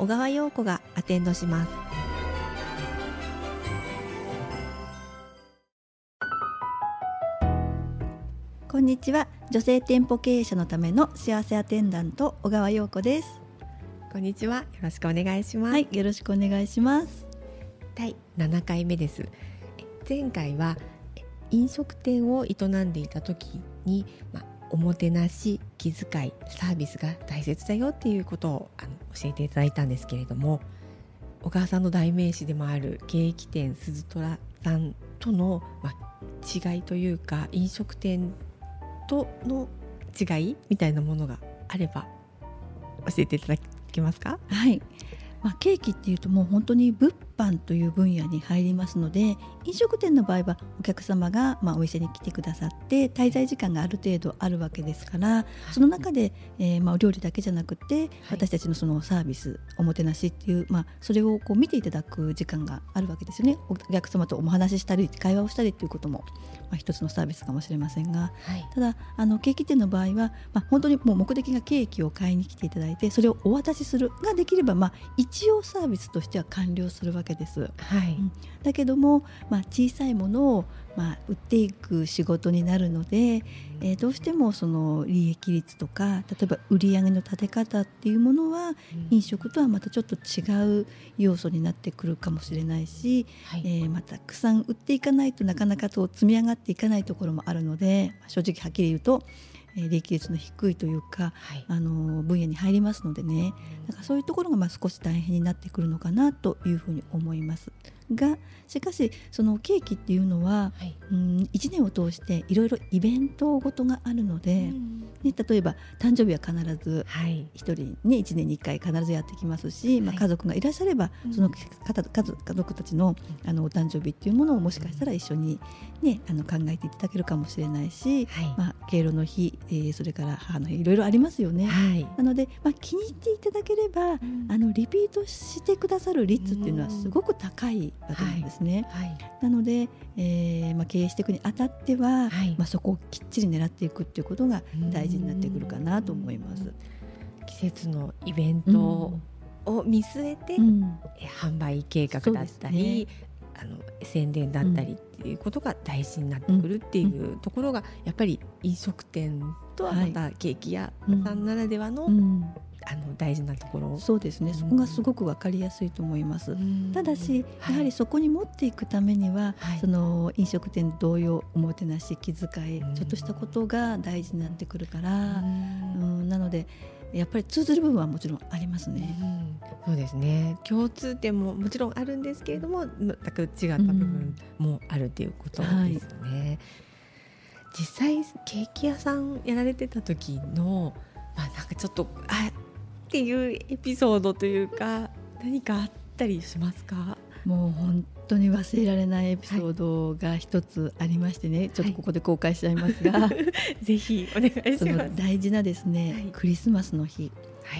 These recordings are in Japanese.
小川陽子がアテンドします。こんにちは。女性店舗経営者のための幸せアテンダント小川陽子です。こんにちは。よろしくお願いします、はいよろしくお願いします。第7回目です。前回は飲食店を営んでいた時に、まあ、おもてなし気遣いサービスが大切だよっていうことをあの教えていただいたんですけれども小川さんの代名詞でもあるケーキ店鈴虎さんとの、ま、違いというか飲食店との違いみたいなものがあれば教えていただけますか？はい。まあ、ケーキっていうともう本当に物販という分野に入りますので飲食店の場合はお客様がまあお店に来てくださって滞在時間がある程度あるわけですからその中で、えー、まあお料理だけじゃなくて私たちのそのサービスおもてなしっていう、まあ、それをこう見ていただく時間があるわけですよね。お客様とお話ししたり会話をしたりっていうことも、まあ、一つのサービスかもしれませんが、はい、ただあのケーキ店の場合は、まあ、本当にもう目的がケーキを買いに来ていただいてそれをお渡しするができれば、まあ、一応サービスとしては完了するわけです。はい。うん、だけども、まあ、小さいものを、まあ、売っていく仕事になるので、えー、どうしてもその利益率とか例えば売上の立て方っていうものは、飲食とはまたちょっと違う要素になってくるかもしれないし、はい、えー、またたくさん売っていかないとなかなかと積み上がっていかないところもあるので正直はっきり言うとえ利益率の低いというか、はい、あの分野に入りますのでね、だからそういうところがまあ少し大変になってくるのかなというふうに思います。がしかしそのケーキっていうのは、はい、うん1年を通していろいろイベントごとがあるので、ね、例えば誕生日は必ず1人、ね、1年に1回必ずやってきますし、まあ、家族がいらっしゃれば、その家族たちのあのお誕生日っていうものをもしかしたら一緒に、ね、あの考えていただけるかもしれないし、まあ、敬老の日、えー、それから母の日いろいろありますよね。なので、まあ、気に入っていただければ、あのリピートしてくださる率っていうのはすごく高いわけなんですね。はい。はい、なので、えーまあ、経営していくにあたっては、はい、まあ、そこをきっちり狙っていくっていうことが大事になってくるかなと思います。季節のイベントを見据えて、うん、販売計画だったり、ね、あの宣伝だったりっていうことが大事になってくるっていうところが、やっぱり飲食店とはまたケーキ屋さんならではのあの大事なところ。そうですね、そこがすごく分かりやすいと思います。ただし、やはりそこに持っていくためには、はい、その飲食店同様おもてなし気遣い、ちょっとしたことが大事になってくるから、うん。なのでやっぱり通ずる部分はもちろんありますね。そうですね共通点ももちろんあるんですけれども全く違った部分もあるっていうことですね。はい実際ケーキ屋さんやられてた時のまあなんかちょっとあっていうエピソードというか何かあったりしますか？もう本当に忘れられないエピソードが一つありましてね、はい、ちょっとここで公開しちゃいますが、はい、ぜひお願いします。その大事なですね、はい、クリスマスの日、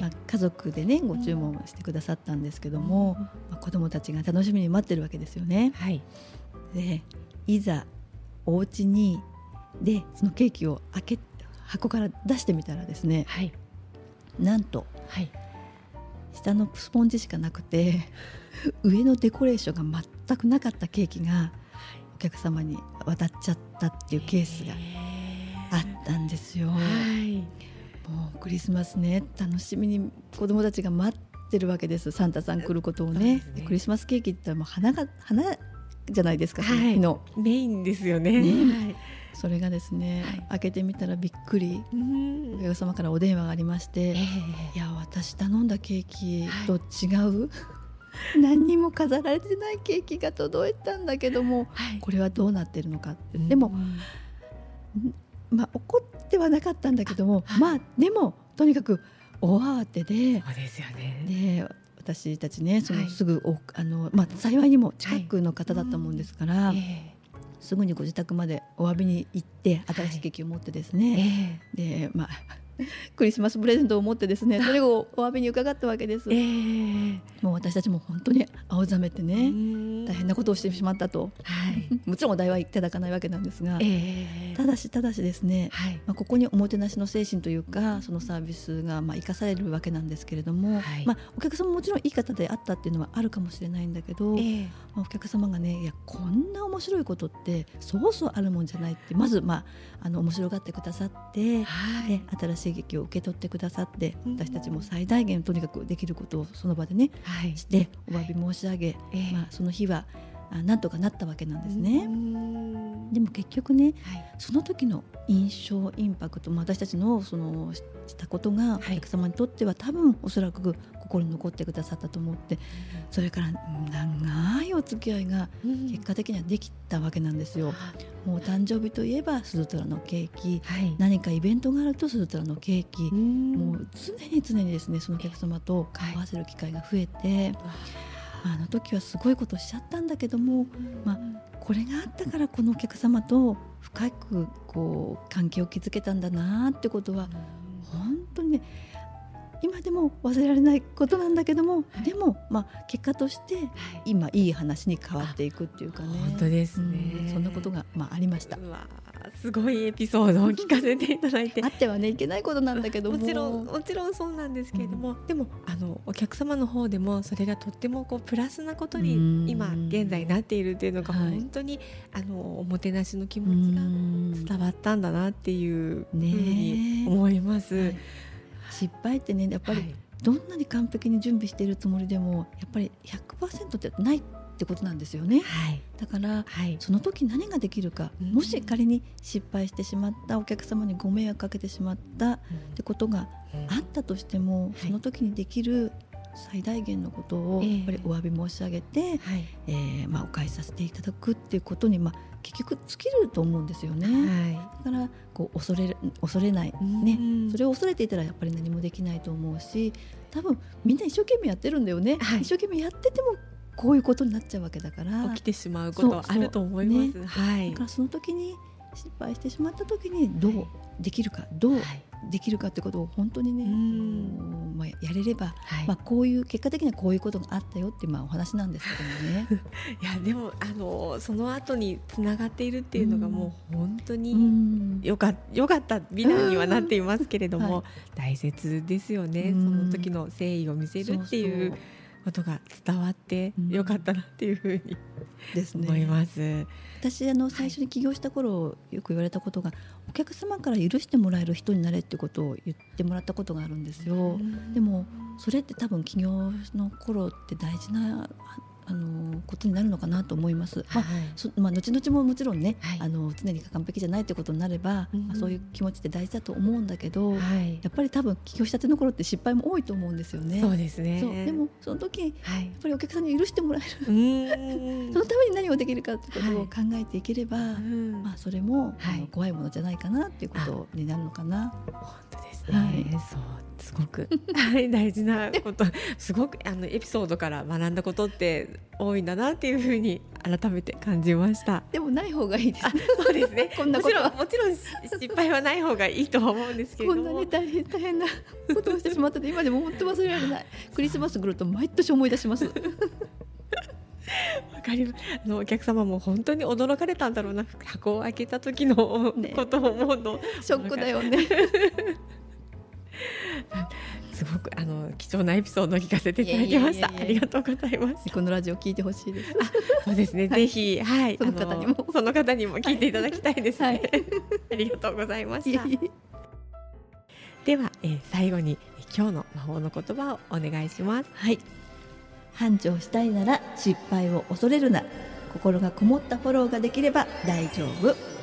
まあ、家族でねご注文してくださったんですけども、うん、まあ、子どもたちが楽しみに待ってるわけですよね。でいざお家にでそのケーキを開け箱から出してみたらですね、なんとはい、下のスポンジしかなくて 上のデコレーションが全くなかったケーキがお客様に渡っちゃったっていうケースがあったんですよ。はい、もうクリスマスね楽しみに子どもたちが待ってるわけです。サンタさん来ることをね、ね、クリスマスケーキって言ったらもう花が花じゃないですか、はい、のメインですよね。ね。はい。それがですね、はい、開けてみたらびっくり。お客様からお電話がありまして、えー、いや私頼んだケーキと違う、はい、何にも飾られてないケーキが届いたんだけども、はい、これはどうなってるのか。って、でも、まあ、怒ってはなかったんだけどもまあでもとにかく大慌てでそうですよね。で私たちねそはい。のすぐお、あのまあ、幸いにも近くの方だったもんですから、えすぐにご自宅までお詫びに行って新しいケーキを持ってですえね、え。でまあ クリスマスプレゼントを持ってですね それをお詫びに伺ったわけです。ええ。もう私たちも本当に青ざめてね、うん。大変なことをしてしまったと。はい。もちろんお代はいただかないわけなんですがええ。ただしただしですねはい。まあ、ここにおもてなしの精神というかそのサービスがまあ生かされるわけなんですけれども、はい。まあ、お客様ももちろんいい方であったっていうのはあるかもしれないんだけど、ええ。まあ、お客様がねいやこんな面白いことってそうそうあるもんじゃないってまず、まあ、あの面白がってくださって。はい。で新しい劇を受け取ってくださってうん。私たちも最大限とにかくできることをその場でねはい。してお詫び申し上げ、ええ。まあ、その日はあなんとかなったわけなんですね。うん。でも結局ねはい。その時の印象インパクト、まあ、私たちのそのししたことがおはい。客様にとっては多分おそらく心に残ってくださったと思ってそれから長いお付き合いがうん。結果的にはできたわけなんですよ。もうお誕生日といえば鈴虎のケーキ。はい。何かイベントがあると鈴虎のケーキ。うん。もう常に常にですねそのお客様と顔合わせる機会が増えて、あの時はすごいことしちゃったんだけどもまあこれがあったからこのお客様と深くこう関係を築けたんだなってことは本当にね今でも忘れられないことなんだけども、はい。でも、まあ、結果としてはい。今いい話に変わっていくっていうかね。本当ですね。うんそんなことが、まあ、ありました。すごいエピソードを聞かせていただいて。あってはねいけないことなんだけども。もちろんもちろんそうなんですけれども、でもあのお客様の方でもそれがとってもこうプラスなことうん。に今現在なっているっていうのがはい。本当に、あのおもてなしの気う持ちがん。伝わったんだなっていうふうねにえ。思います。はい失敗ってねやっぱりはい。どんなに完璧に準備しているつもりでもやっぱり100%ってないってことなんですよね。はい。だからはい。その時何ができるか、うん。もし仮に失敗してしまったお客様にご迷惑かけてしまったってことがあったとしても、い。その時にできる最大限のことをええ。やっぱりお詫び申し上げて、はい。えーまあ、お返しさせていただくっていうことに、まあ、結局尽きると思うんですよね。はだからこう恐れる恐れない、いねうん。それを恐れていたらやっぱり何もできないと思うし多分みんな一生懸命やってるんだよね、はい。一生懸命やっててもこういうことになっちゃうわけだから。起きてしまうことはあると思います。そうはい。だからその時に失敗してしまった時にどうできるかどうはいできるかってことを本当にね、まあ、やれれば、はい。まあ、こういう結果的にはこういうことがあったよっていうまあお話なんですけどもね。いやでもあのその後につながっているっていうのがうん。もう本当うにん。よかよかった美談にはなっていますけれども、うん。は大切ですよね、うん。その時の誠意を見せるっていうそうことが伝わってうんよかったなっていうふうにですね思います。私あの最初に起業した頃よく言われたことがお客様から許してもらえる人になれってことを言ってもらったことがあるんですよ。でもそれって多分起業の頃って大事なああのことになるのかなと思います。まあまあ、後々ももちろんね、はいあの常に完璧じゃないってことになれば、うんまあ、そういう気持ちって大事だと思うんだけど、やはい、っぱり多分起業したての頃って失敗も多いと思うんですよね。そうですね。でもその時やっはい、ぱりお客さんに許してもらえる そのために何をできるかってことをはい考えていければ、うんまあ、それも、怖いものじゃないかなっていうことになるのかな。本当ですね、はい。そうすごく。はい大事なこと。すごくあのエピソードから学んだことって多いんだなっていうふうに改めて感じました。でもない方がいいです。あ。そうですね。こんなこと。はもちろんもちろんし失敗はない方がいいとは思うんですけれど。もこんなに大変大変なことをしてしまったので今でも本当忘れられない。クリスマス来ると毎年思い出します。わかります。あのお客様も本当に驚かれたんだろうな。箱を開けた時のね。ことを思うと、ショックだよね。すごくあの貴重なエピソードを聞かせていただきましたありがとうございますこのラジオ聞いてほしいです。そうですね、ぜひ、はい、その方にもその方にも聞いていただきたいですね。はい ありがとうございました。では、えー最後にえー今日の魔法の言葉をお願いします。はい。繁盛したいなら失敗を恐れるな。心がこもったフォローができれば大丈夫。